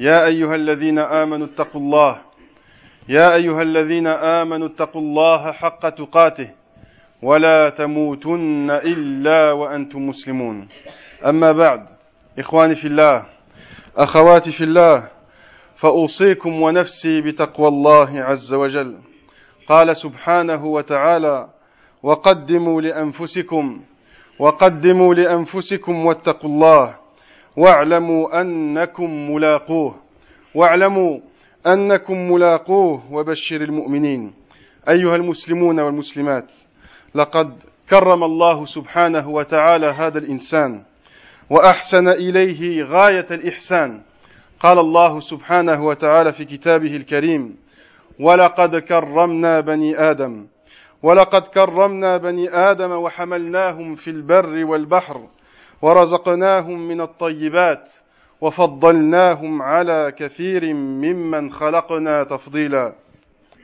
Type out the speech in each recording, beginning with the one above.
يا أيها الذين آمنوا اتقوا الله. يا أيها الذين آمنوا اتقوا الله حق تقاته. ولا تموتن إلا وأنتم مسلمون. أما بعد إخواني في الله أخواتي في الله فأوصيكم ونفسي بتقوى الله عز وجل. قال سبحانه وتعالى وقدموا لأنفسكم وقدموا لأنفسكم واتقوا الله. واعلموا أنكم ملاقوه. واعلموا أنكم ملاقوه وبشر المؤمنين. أيها المسلمون والمسلمات لقد كرم الله سبحانه وتعالى هذا الإنسان وأحسن إليه غاية الإحسان. قال الله سبحانه وتعالى في كتابه الكريم ولقد كرمنا بني آدم ولقد كرمنا بني آدم وحملناهم في البر والبحر ورزقناهم من الطيبات وفضلناهم على كثير ممن خلقنا تفضيلا.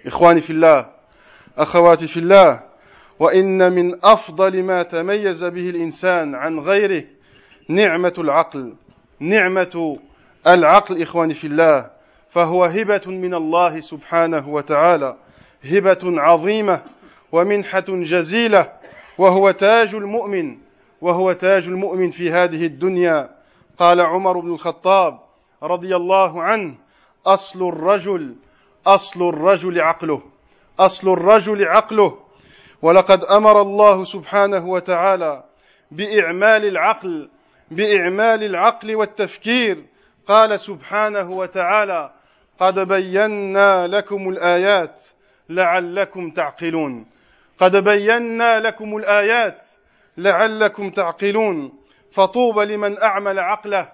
إخواني في الله أخواتي في الله وإن من أفضل ما تميز به الإنسان عن غيره نعمة العقل. نعمة العقل إخواني في الله فهو هبة من الله سبحانه وتعالى هبة عظيمة ومنحة جزيلة وهو تاج المؤمن. وهو تاج المؤمن في هذه الدنيا. قال عمر بن الخطاب رضي الله عنه أصل الرجل أصل الرجل عقله أصل الرجل عقله. ولقد أمر الله سبحانه وتعالى بإعمال العقل بإعمال العقل والتفكير. قال سبحانه وتعالى قد بينا لكم الآيات لعلكم تعقلون. قد بينا لكم الآيات لعلكم تعقلون. فطوبى لمن أعمل عقله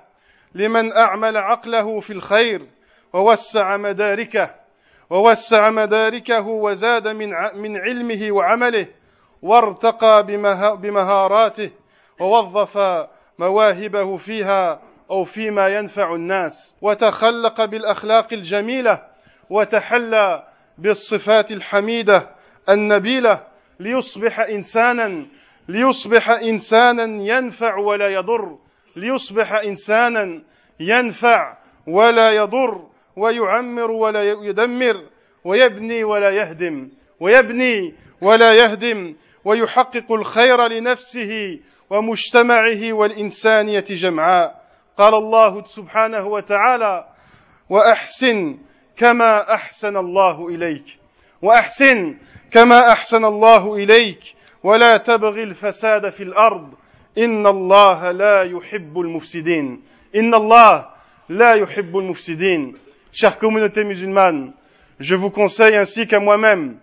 لمن أعمل عقله في الخير ووسع مداركه ووسع مداركه وزاد من من علمه وعمله وارتقى بمهاراته ووظف مواهبه فيها أو فيما ينفع الناس وتخلق بالأخلاق الجميلة وتحلى بالصفات الحميدة النبيلة ليصبح إنسانا ليصبح إنسانا ينفع ولا يضر. ليصبح إنسانا ينفع ولا يضر ويعمر ولا يدمر ويبني ولا يهدم. ويبني ولا يهدم ويحقق الخير لنفسه ومجتمعه والإنسانية جمعاء قال الله سبحانه وتعالى وأحسن كما أحسن الله إليك. وأحسن كما أحسن الله إليك. ولا تبغي الفساد في الأرض إن الله لا يحب المفسدين إن الله لا يحب المفسدين Chère communauté musulmane, je vous conseille ainsi qu'à moi-même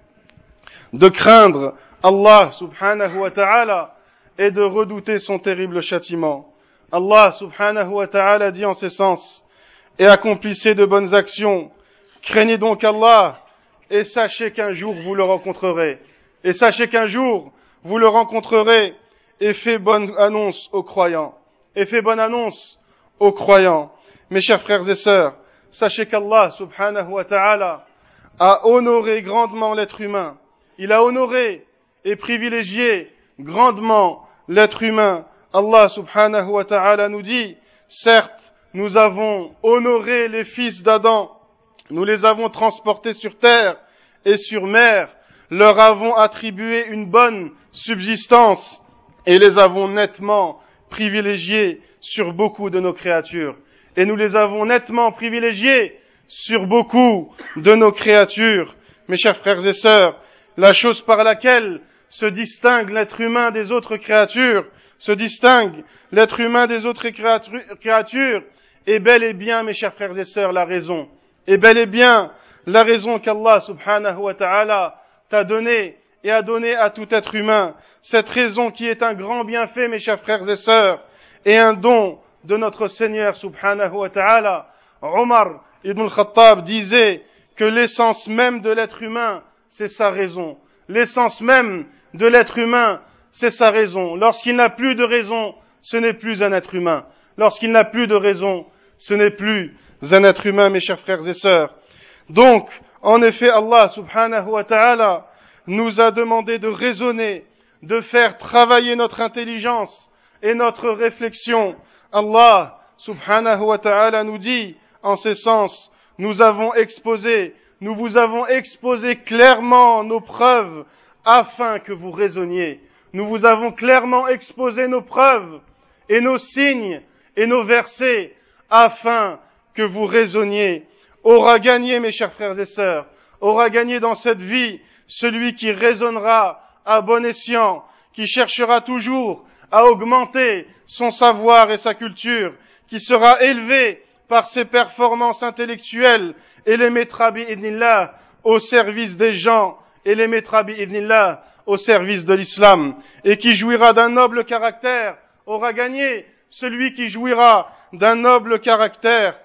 de craindre Allah subhanahu wa ta'ala et de redouter son terrible châtiment. Allah subhanahu wa ta'ala dit en ces sens, et accomplissez de bonnes actions, craignez donc Allah, et sachez qu'un jour vous le rencontrerez. Et sachez qu'un jour vous le rencontrerez, et fait bonne annonce aux croyants. Et fait bonne annonce aux croyants. Mes chers frères et sœurs, sachez qu'Allah subhanahu wa ta'ala a honoré grandement l'être humain. Il a honoré et privilégié grandement l'être humain. Allah subhanahu wa ta'ala nous dit, certes, nous avons honoré les fils d'Adam, nous les avons transportés sur terre et sur mer, leur avons attribué une bonne subsistance et les avons nettement privilégiés sur beaucoup de nos créatures et nous les avons nettement privilégiés sur beaucoup de nos créatures. Mes chers frères et sœurs, la chose par laquelle se distingue l'être humain des autres créatures, se distingue l'être humain des autres créatures, est bel et bien, mes chers frères et sœurs, la raison. Est bel et bien la raison qu'Allah subhanahu wa ta'ala t'a donnée et a donné à tout être humain. Cette raison qui est un grand bienfait, mes chers frères et sœurs, et un don de notre Seigneur subhanahu wa ta'ala. Omar ibn al-Khattab disait que l'essence même de l'être humain, c'est sa raison. L'essence même de l'être humain, c'est sa raison. Lorsqu'il n'a plus de raison, ce n'est plus un être humain. Lorsqu'il n'a plus de raison, ce n'est plus un être humain, mes chers frères et sœurs. Donc, en effet, Allah subhanahu wa ta'ala nous a demandé de raisonner, de faire travailler notre intelligence et notre réflexion. Allah subhanahu wa ta'ala nous dit, en ces sens, nous avons exposé, nous vous avons exposé clairement nos preuves afin que vous raisonniez. Nous vous avons clairement exposé nos preuves et nos signes et nos versets afin que vous raisonniez. Aura gagné, mes chers frères et sœurs, aura gagné dans cette vie celui qui raisonnera à bon escient, qui cherchera toujours à augmenter son savoir et sa culture, qui sera élevé par ses performances intellectuelles et les mettra bi'idnillah au service des gens et les mettra bi'idnillah au service de l'islam. Et qui jouira d'un noble caractère aura gagné celui qui jouira d'un noble caractère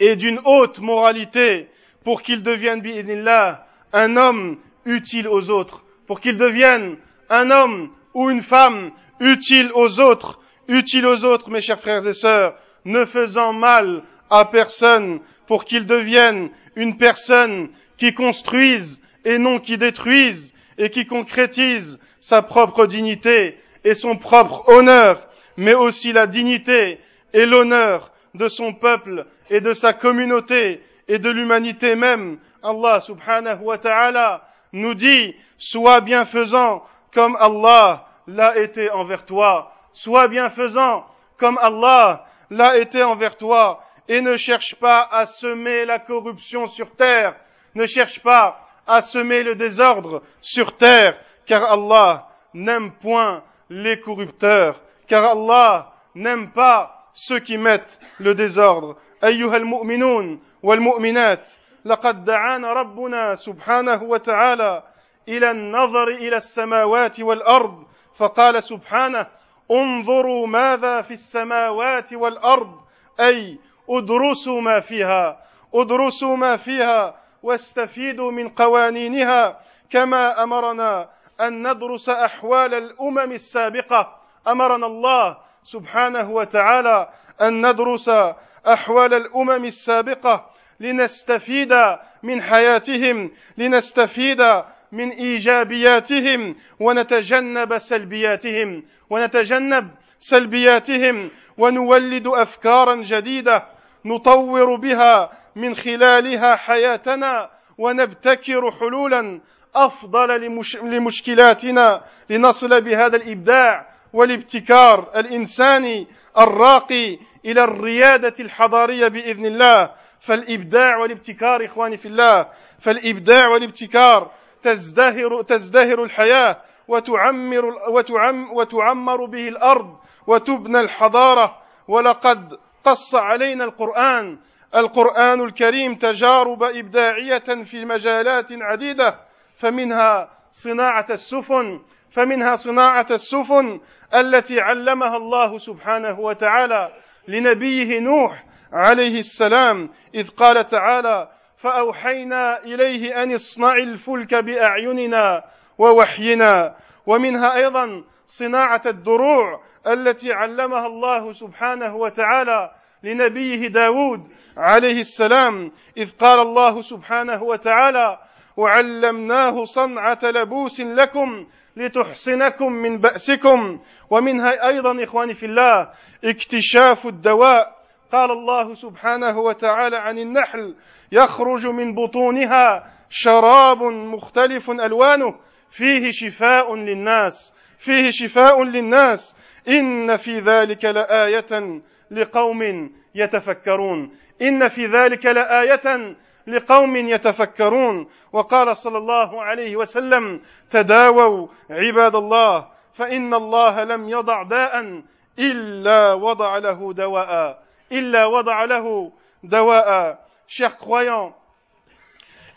et d'une haute moralité pour qu'il devienne bi'idnillah un homme utile aux autres. Pour qu'il devienne un homme ou une femme utile aux autres. Utile aux autres mes chers frères et sœurs ne faisant mal à personne pour qu'il devienne une personne qui construise et non qui détruise et qui concrétise sa propre dignité et son propre honneur, mais aussi la dignité et l'honneur de son peuple et de sa communauté et de l'humanité même. Allah subhanahu wa ta'ala nous dit, sois bienfaisant comme Allah l'a été envers toi, sois bienfaisant comme Allah l'a été envers toi, et ne cherche pas à semer la corruption sur terre, ne cherche pas à semer le désordre sur terre, car Allah n'aime point les corrupteurs, car Allah n'aime pas ceux qui mettent le désordre. أيها المؤمنون والمؤمنات لقد دعانا ربنا سبحانه وتعالى إلى النظر إلى السماوات والأرض فقال سبحانه انظروا ماذا في السماوات والأرض أي ادرسوا ما فيها ادرسوا ما فيها واستفيدوا من قوانينها كما أمرنا أن ندرس أحوال الأمم السابقة أمرنا الله سبحانه وتعالى أن ندرس أحوال الأمم السابقة لنستفيد من حياتهم لنستفيد من إيجابياتهم ونتجنب سلبياتهم ونتجنب سلبياتهم ونولد أفكارا جديدة نطور بها من خلالها حياتنا ونبتكر حلولا أفضل لمش لمشكلاتنا لنصل بهذا الإبداع والابتكار الإنساني الراقي إلى الريادة الحضارية بإذن الله. فالإبداع والابتكار إخواني في الله فالإبداع والابتكار تزدهر تزدهر الحياة وتعمر وتعم وتعمر به الأرض وتبنى الحضارة. ولقد قص علينا القرآن. القرآن الكريم تجارب إبداعية في مجالات عديدة فمنها صناعة السفن فمنها صناعة السفن التي علمها الله سبحانه وتعالى لنبيه نوح عليه السلام إذ قال تعالى فأوحينا إليه أن اصنع الفلك بأعيننا ووحينا ومنها أيضا صناعة الدروع التي علمها الله سبحانه وتعالى لنبيه داود عليه السلام إذ قال الله سبحانه وتعالى وعلمناه صنعة لبوس لكم لتحصنكم من بأسكم. ومنها أيضا إخواني في الله اكتشاف الدواء. قال الله سبحانه وتعالى عن النحل يخرج من بطونها شراب مختلف ألوانه فيه شفاء للناس. فيه شفاء للناس. إن في ذلك لآية لقوم يتفكرون. إن في ذلك لآية لقوم يتفكرون وقال صلى الله عليه وسلم تداووا عباد الله فان الله لم يضع داء الا وضع له دواء الا وضع له دواء chers croyants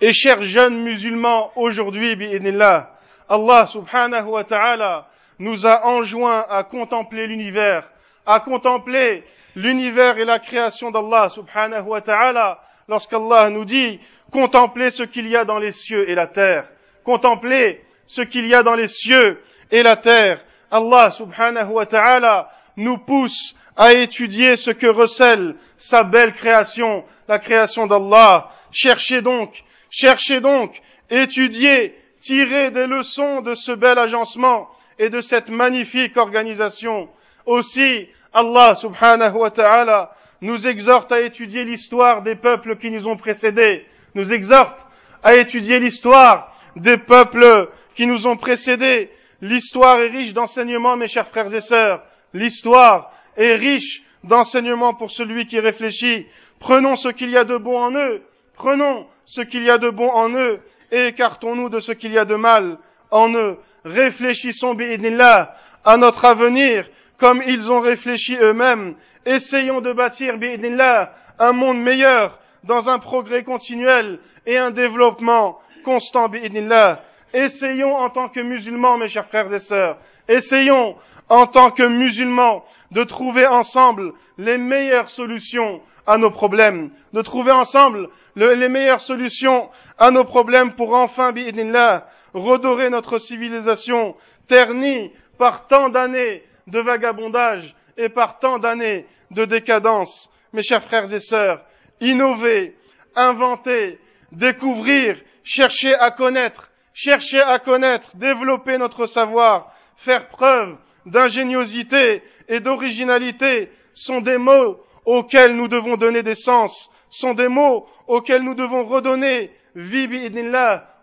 et chers jeunes musulmans aujourd'hui, bi'idnillah, Allah subhanahu wa ta'ala nous a enjoint à contempler l'univers, à contempler l'univers et la création d'Allah subhanahu wa ta'ala lorsqu'Allah nous dit contemplez ce qu'il y a dans les cieux et la terre. Contemplez ce qu'il y a dans les cieux et la terre. Allah subhanahu wa ta'ala nous pousse à étudier ce que recèle sa belle création, la création d'Allah. Cherchez donc, cherchez donc, étudiez, tirez des leçons de ce bel agencement et de cette magnifique organisation. Aussi, Allah subhanahu wa ta'ala nous exhorte à étudier l'histoire des peuples qui nous ont précédés, nous exhorte à étudier l'histoire des peuples qui nous ont précédés. L'histoire est riche d'enseignements, mes chers frères et sœurs. L'histoire est riche d'enseignements pour celui qui réfléchit. Prenons ce qu'il y a de bon en eux. Prenons ce qu'il y a de bon en eux et écartons-nous de ce qu'il y a de mal en eux. Réfléchissons, bi'idnillah, à notre avenir comme ils ont réfléchi eux-mêmes. Essayons de bâtir, bi'idnillah, un monde meilleur dans un progrès continuel et un développement constant, bi'idnillah. Essayons en tant que musulmans, mes chers frères et sœurs, essayons en tant que musulmans de trouver ensemble les meilleures solutions à nos problèmes, de trouver ensemble les meilleures solutions à nos problèmes pour enfin, bi'idnillah, redorer notre civilisation ternie par tant d'années de vagabondage et par tant d'années de décadence. Mes chers frères et sœurs, innover, inventer, découvrir, chercher à connaître, chercher à connaître, développer notre savoir, faire preuve d'ingéniosité et d'originalité sont des mots auxquels nous devons donner des sens, sont des mots auxquels nous devons redonner vie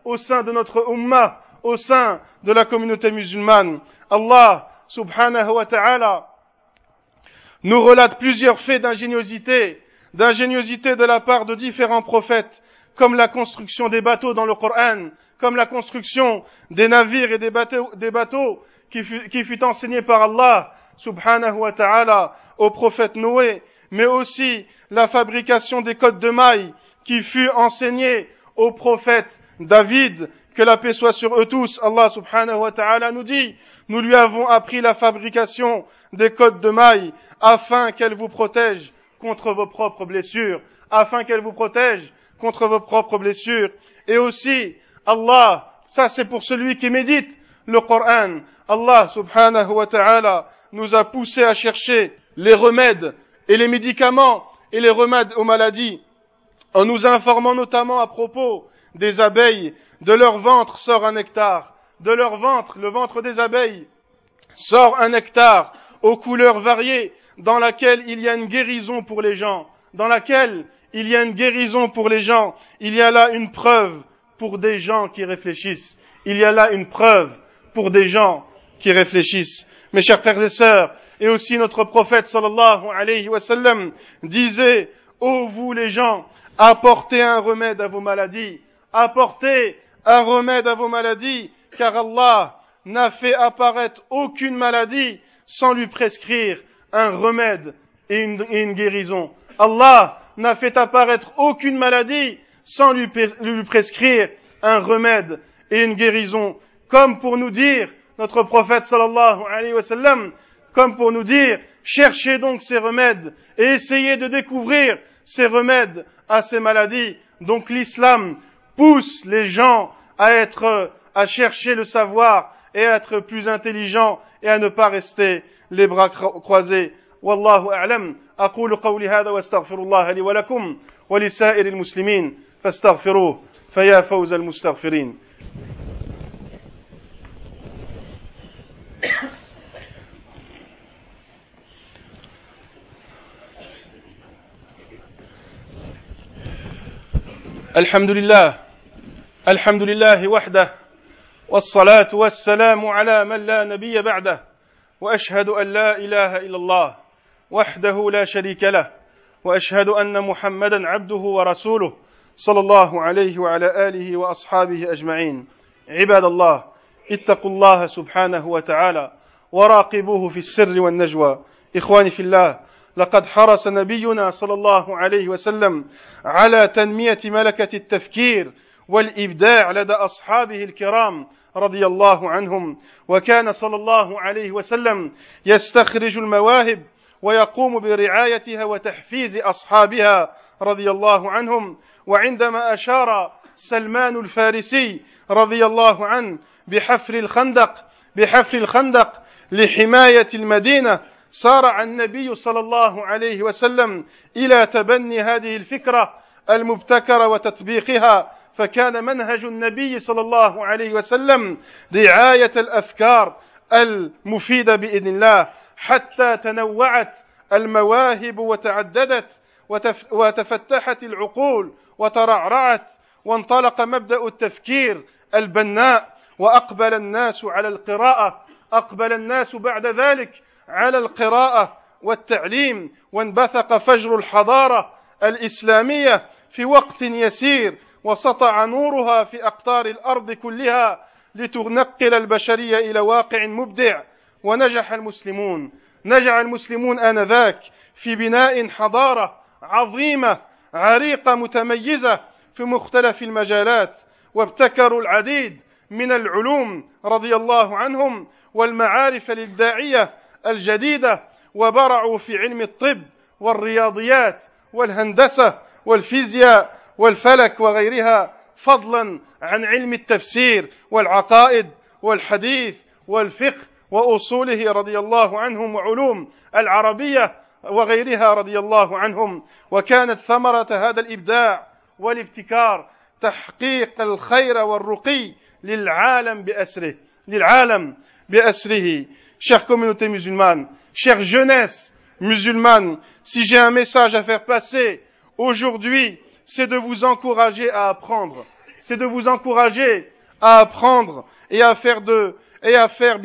au sein de notre ummah, au sein de la communauté musulmane. Allah subhanahu wa ta'ala nous relate plusieurs faits d'ingéniosité, d'ingéniosité de la part de différents prophètes, comme la construction des bateaux dans le Coran, comme la construction des navires et des bateaux, des bateaux qui, fut, qui enseigné par Allah subhanahu wa ta'ala au prophète Noé, mais aussi la fabrication des codes de mailles qui fut enseignée au prophète David, que la paix soit sur eux tous. Allah subhanahu wa ta'ala nous dit, nous lui avons appris la fabrication des codes de mailles afin qu'elle vous protège contre vos propres blessures, afin qu'elle vous protège contre vos propres blessures. Et aussi, Allah, ça c'est pour celui qui médite le Coran, Allah subhanahu wa ta'ala nous a poussé à chercher les remèdes et les médicaments et les remèdes aux maladies en nous informant notamment à propos des abeilles, de leur ventre sort un nectar, de leur ventre, le ventre des abeilles, sort un nectar aux couleurs variées, dans laquelle il y a une guérison pour les gens, dans laquelle il y a une guérison pour les gens, il y a là une preuve pour des gens qui réfléchissent, il y a là une preuve pour des gens qui réfléchissent. Mes chers frères et sœurs, et aussi notre prophète sallallahu alayhi wa sallam disait, ô vous les gens, apportez un remède à vos maladies, apportez un remède à vos maladies, car Allah n'a fait apparaître aucune maladie sans lui prescrire un remède et une, guérison. Allah n'a fait apparaître aucune maladie sans lui, prescrire un remède et une guérison. Comme pour nous dire, notre prophète sallallahu alayhi wa sallam, comme pour nous dire, cherchez donc ces remèdes et essayez de découvrir ces remèdes à ces maladies. Donc l'islam pousse les gens à être, à chercher le savoir et à être plus intelligents et à ne pas rester les bras croisés. والله أعلم أقول قولي هذا واستغفر الله لي ولكم ولسائر المسلمين فاستغفروه فيا فوز المستغفرين الحمد لله الحمد لله وحده والصلاة والسلام على من لا نبي بعده وأشهد أن لا إله إلا الله وحده لا شريك له وأشهد أن محمدا عبده ورسوله صلى الله عليه وعلى آله وأصحابه أجمعين. عباد الله اتقوا الله سبحانه وتعالى وراقبوه في السر والنجوى. إخواني في الله لقد حرص نبينا صلى الله عليه وسلم على تنمية ملكة التفكير والإبداع لدى أصحابه الكرام رضي الله عنهم. وكان صلى الله عليه وسلم يستخرج المواهب ويقوم برعايتها وتحفيز أصحابها رضي الله عنهم. وعندما أشار سلمان الفارسي رضي الله عنه بحفر الخندق بحفر الخندق لحماية المدينة سارع النبي صلى الله عليه وسلم إلى تبني هذه الفكرة المبتكرة وتطبيقها فكان منهج النبي صلى الله عليه وسلم رعاية الأفكار المفيدة بإذن الله حتى تنوعت المواهب وتعددت وتفتحت العقول وترعرعت وانطلق مبدأ التفكير البناء وأقبل الناس على القراءة أقبل الناس بعد ذلك على القراءة والتعليم وانبثق فجر الحضارة الإسلامية في وقت يسير وسطع نورها في أقطار الأرض كلها لتنقل البشرية إلى واقع مبدع ونجح المسلمون. نجح المسلمون آنذاك في بناء حضارة عظيمة عريقة متميزة في مختلف المجالات وابتكروا العديد من العلوم رضي الله عنهم والمعارف للداعيه الجديدة وبرعوا في علم الطب والرياضيات والهندسة والفيزياء والفلك وغيرها فضلا عن علم التفسير والعقائد والحديث والفقه وأصوله رضي الله عنهم وعلوم العربية وغيرها رضي الله عنهم. وكانت ثمرة هذا الإبداع والابتكار تحقيق الخير والرقي للعالم بأسره للعالم بأسره. Chère communauté musulmane chère jeunesse musulmane si j'ai un message à faire passer aujourd'hui c'est de vous encourager à apprendre c'est de vous encourager à apprendre et à faire de et à faire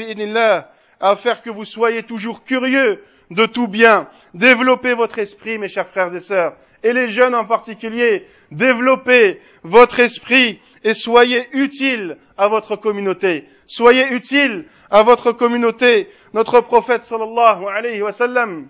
à faire que vous soyez toujours curieux de tout bien développez votre esprit mes chers frères et sœurs et les jeunes en particulier, développez votre esprit et soyez utiles à votre communauté. Soyez utiles à votre communauté. Notre prophète sallallahu alayhi wa sallam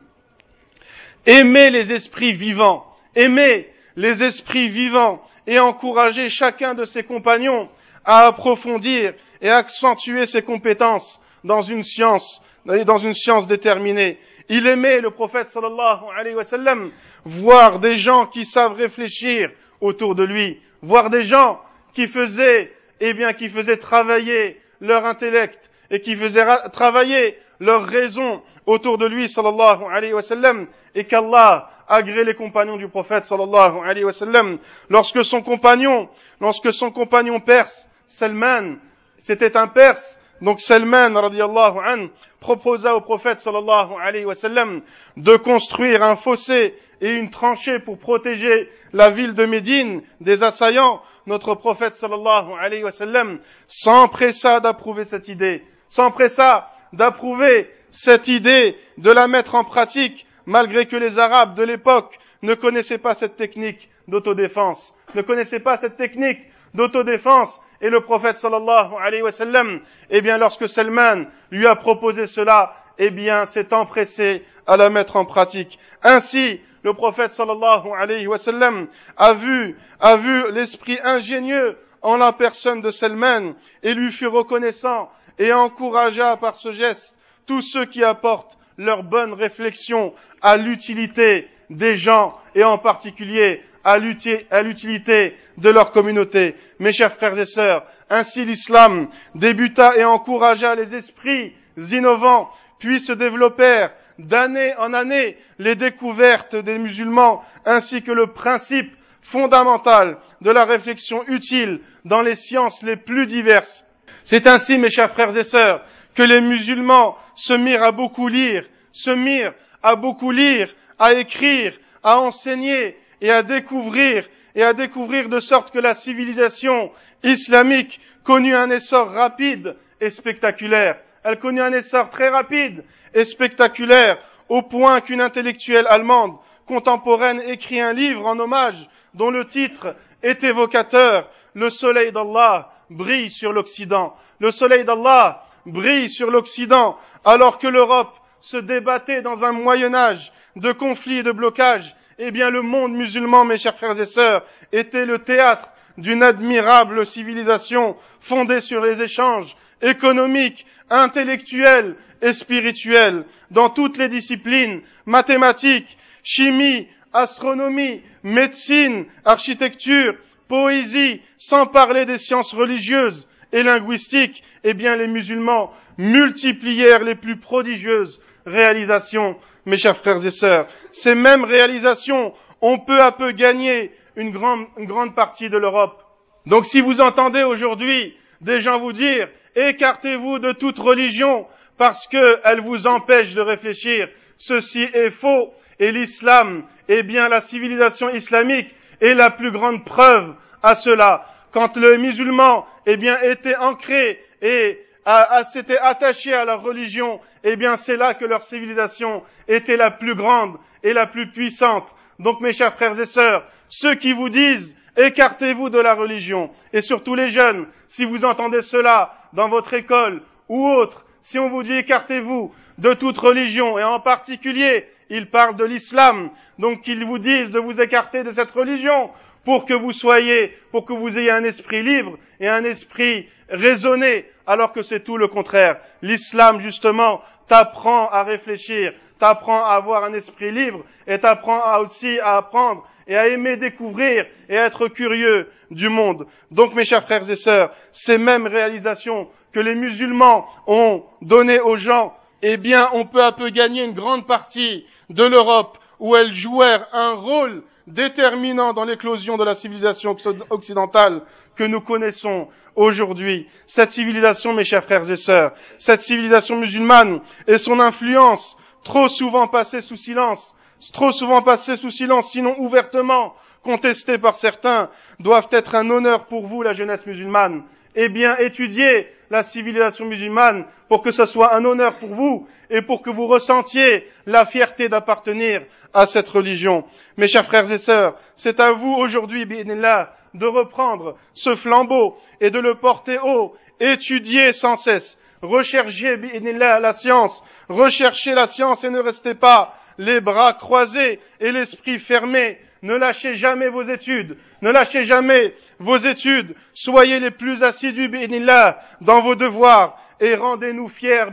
aimez les esprits vivants, aimez les esprits vivants et encouragez chacun de ses compagnons à approfondir et accentuer ses compétences dans une science, dans une science déterminée. Il aimait le prophète sallallahu alayhi wa sallam voir des gens qui savent réfléchir autour de lui, voir des gens qui faisaient, eh bien, qui faisaient travailler leur intellect et qui faisaient travailler leur raison autour de lui sallallahu alayhi wa sallam et qu'Allah agrée les compagnons du prophète sallallahu alayhi wa sallam lorsque son compagnon, lorsque son compagnon perse, Salman, c'était un perse, donc Salman radiallahu an proposa au prophète sallallahu alayhi wa sallam de construire un fossé et une tranchée pour protéger la ville de Médine des assaillants. Notre prophète sallallahu alayhi wa sallam s'empressa d'approuver cette idée, s'empressa d'approuver cette idée, de la mettre en pratique, malgré que les Arabes de l'époque ne connaissaient pas cette technique d'autodéfense, ne connaissaient pas cette technique d'autodéfense et le prophète sallallahu alayhi wa sallam, eh bien, lorsque Salman lui a proposé cela, eh bien, s'est empressé à la mettre en pratique. Ainsi, le prophète sallallahu alayhi wa sallam a vu, a vu l'esprit ingénieux en la personne de Salman et lui fut reconnaissant et encouragea par ce geste tous ceux qui apportent leur bonne réflexion à l'utilité des gens et en particulier à l'utilité de leur communauté. Mes chers frères et sœurs, ainsi l'islam débuta et encouragea les esprits innovants, puis se développèrent d'année en année les découvertes des musulmans ainsi que le principe fondamental de la réflexion utile dans les sciences les plus diverses. C'est ainsi, mes chers frères et sœurs, que les musulmans se mirent à beaucoup lire, se mirent à beaucoup lire, à écrire, à enseigner et à découvrir et à découvrir de sorte que la civilisation islamique connut un essor rapide et spectaculaire. Elle connut un essor très rapide et spectaculaire au point qu'une intellectuelle allemande contemporaine écrit un livre en hommage dont le titre est évocateur. Le soleil d'Allah brille sur l'Occident. Le soleil d'Allah brille sur l'Occident alors que l'Europe se débattait dans un Moyen Âge de conflits et de blocages eh bien le monde musulman, mes chers frères et sœurs, était le théâtre d'une admirable civilisation fondée sur les échanges économiques, intellectuels et spirituels. Dans toutes les disciplines, mathématiques, chimie, astronomie, médecine, architecture, poésie, sans parler des sciences religieuses et linguistiques, eh bien les musulmans multiplièrent les plus prodigieuses réalisations, mes chers frères et sœurs. Ces mêmes réalisations ont peu à peu gagné une grande, grande partie de l'Europe. Donc si vous entendez aujourd'hui des gens vous dire écartez-vous de toute religion parce qu'elle vous empêche de réfléchir, ceci est faux et l'islam, eh bien la civilisation islamique est la plus grande preuve à cela. Quand les musulmans, eh bien, étaient ancrés et s'étaient attachés à leur religion, eh bien, c'est là que leur civilisation était la plus grande et la plus puissante. Donc, mes chers frères et sœurs, ceux qui vous disent écartez-vous de la religion, et surtout les jeunes, si vous entendez cela dans votre école ou autre, si on vous dit écartez-vous de toute religion, et en particulier, ils parlent de l'islam, donc qu'ils vous disent de vous écarter de cette religion, pour que vous soyez, pour que vous ayez un esprit libre et un esprit raisonné, alors que c'est tout le contraire. L'islam, justement, t'apprend à réfléchir, t'apprend à avoir un esprit libre et t'apprend aussi à apprendre et à aimer découvrir et être curieux du monde. Donc, mes chers frères et sœurs, ces mêmes réalisations que les musulmans ont données aux gens, eh bien, on peut à peu gagner une grande partie de l'Europe où elles jouèrent un rôle déterminant dans l'éclosion de la civilisation occidentale que nous connaissons aujourd'hui. Cette civilisation, mes chers frères et sœurs, cette civilisation musulmane et son influence, trop souvent passée sous silence, trop souvent passée sous silence, sinon ouvertement contestée par certains, doivent être un honneur pour vous, la jeunesse musulmane. Eh bien, étudiez la civilisation musulmane pour que ce soit un honneur pour vous et pour que vous ressentiez la fierté d'appartenir à cette religion. Mes chers frères et sœurs, c'est à vous aujourd'hui, là, de reprendre ce flambeau et de le porter haut, étudier sans cesse, recherchez la science, recherchez la science et ne restez pas les bras croisés et l'esprit fermé. Ne lâchez jamais vos études, ne lâchez jamais vos études, soyez les plus assidus, là, dans vos devoirs, et rendez-nous fiers,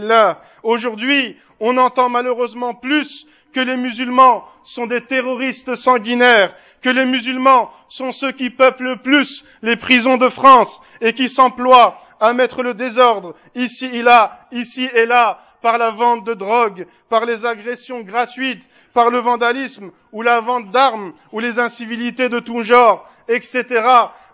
là. Aujourd'hui, on entend malheureusement plus que les musulmans sont des terroristes sanguinaires, que les musulmans sont ceux qui peuplent le plus les prisons de France et qui s'emploient à mettre le désordre ici et là, ici et là, par la vente de drogue, par les agressions gratuites, par le vandalisme ou la vente d'armes ou les incivilités de tout genre, etc.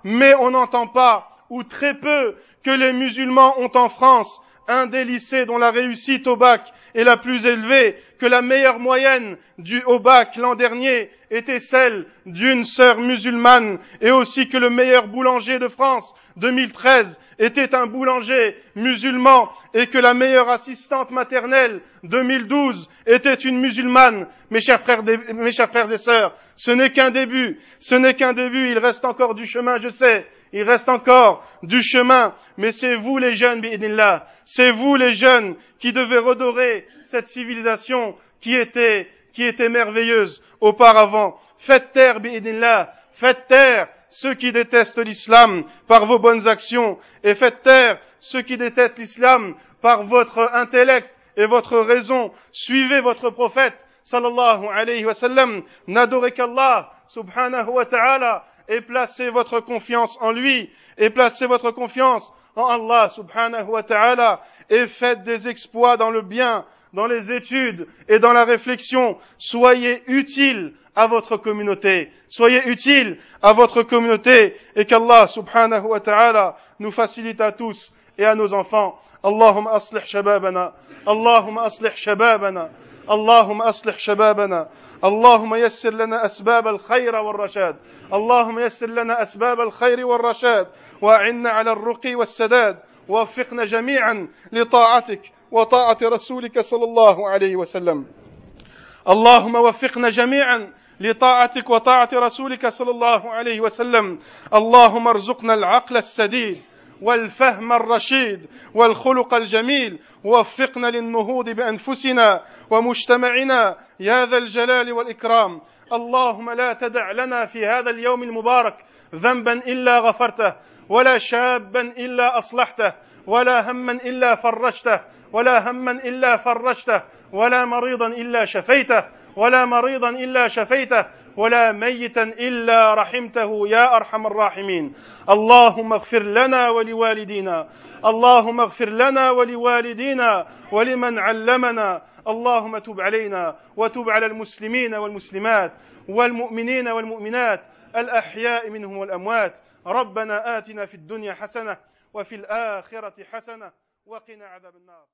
Mais on n'entend pas, ou très peu, que les musulmans ont en France un des lycées dont la réussite au bac est la plus élevée, que la meilleure moyenne du au bac l'an dernier était celle d'une sœur musulmane, et aussi que le meilleur boulanger de France 2013 était un boulanger musulman, et que la meilleure assistante maternelle 2012 était une musulmane. Mes chers frères, mes chers frères et sœurs, ce n'est qu'un début, ce n'est qu'un début, il reste encore du chemin, je sais, il reste encore du chemin, mais c'est vous les jeunes, bi'idnillah, c'est vous les jeunes qui devez redorer cette civilisation qui était, merveilleuse auparavant. Faites taire, bi'idnillah, faites taire ceux qui détestent l'islam par vos bonnes actions. Et faites taire ceux qui détestent l'islam par votre intellect et votre raison. Suivez votre prophète, sallallahu alayhi wa sallam, n'adorez qu'Allah, subhanahu wa ta'ala, et placez votre confiance en lui, et placez votre confiance en Allah subhanahu wa ta'ala, et faites des exploits dans le bien, dans les études et dans la réflexion. Soyez utiles à votre communauté. Soyez utiles à votre communauté et qu'Allah subhanahu wa ta'ala nous facilite à tous et à nos enfants. اللهم أصلح شبابنا اللهم أصلح شبابنا اللهم أصلح شبابنا اللهم يسر لنا أسباب الخير والرشاد. اللهم يسر لنا أسباب الخير والرشاد. وأعنا على الرقي والسداد. ووفقنا جميعا لطاعتك وطاعة رسولك صلى الله عليه وسلم. اللهم وفقنا جميعا لطاعتك وطاعة رسولك صلى الله عليه وسلم. اللهم ارزقنا العقل السديد. والفهم الرشيد والخلق الجميل. ووفقنا للنهوض بأنفسنا ومجتمعنا. يا ذا الجلال والإكرام. اللهم لا تدع لنا في هذا اليوم المبارك ذنبا إلا غفرته ولا شابا إلا أصلحته ولا هما إلا فرجته ولا هما إلا فرجته ولا مريضا إلا شفيته. ولا مريضا إلا شفيته ولا ميتا إلا رحمته يا أرحم الراحمين. اللهم اغفر لنا ولوالدينا اللهم اغفر لنا ولوالدينا ولمن علمنا. اللهم تب علينا وتب على المسلمين والمسلمات والمؤمنين والمؤمنات الأحياء منهم والأموات. ربنا آتنا في الدنيا حسنة وفي الآخرة حسنة وقنا عذاب النار.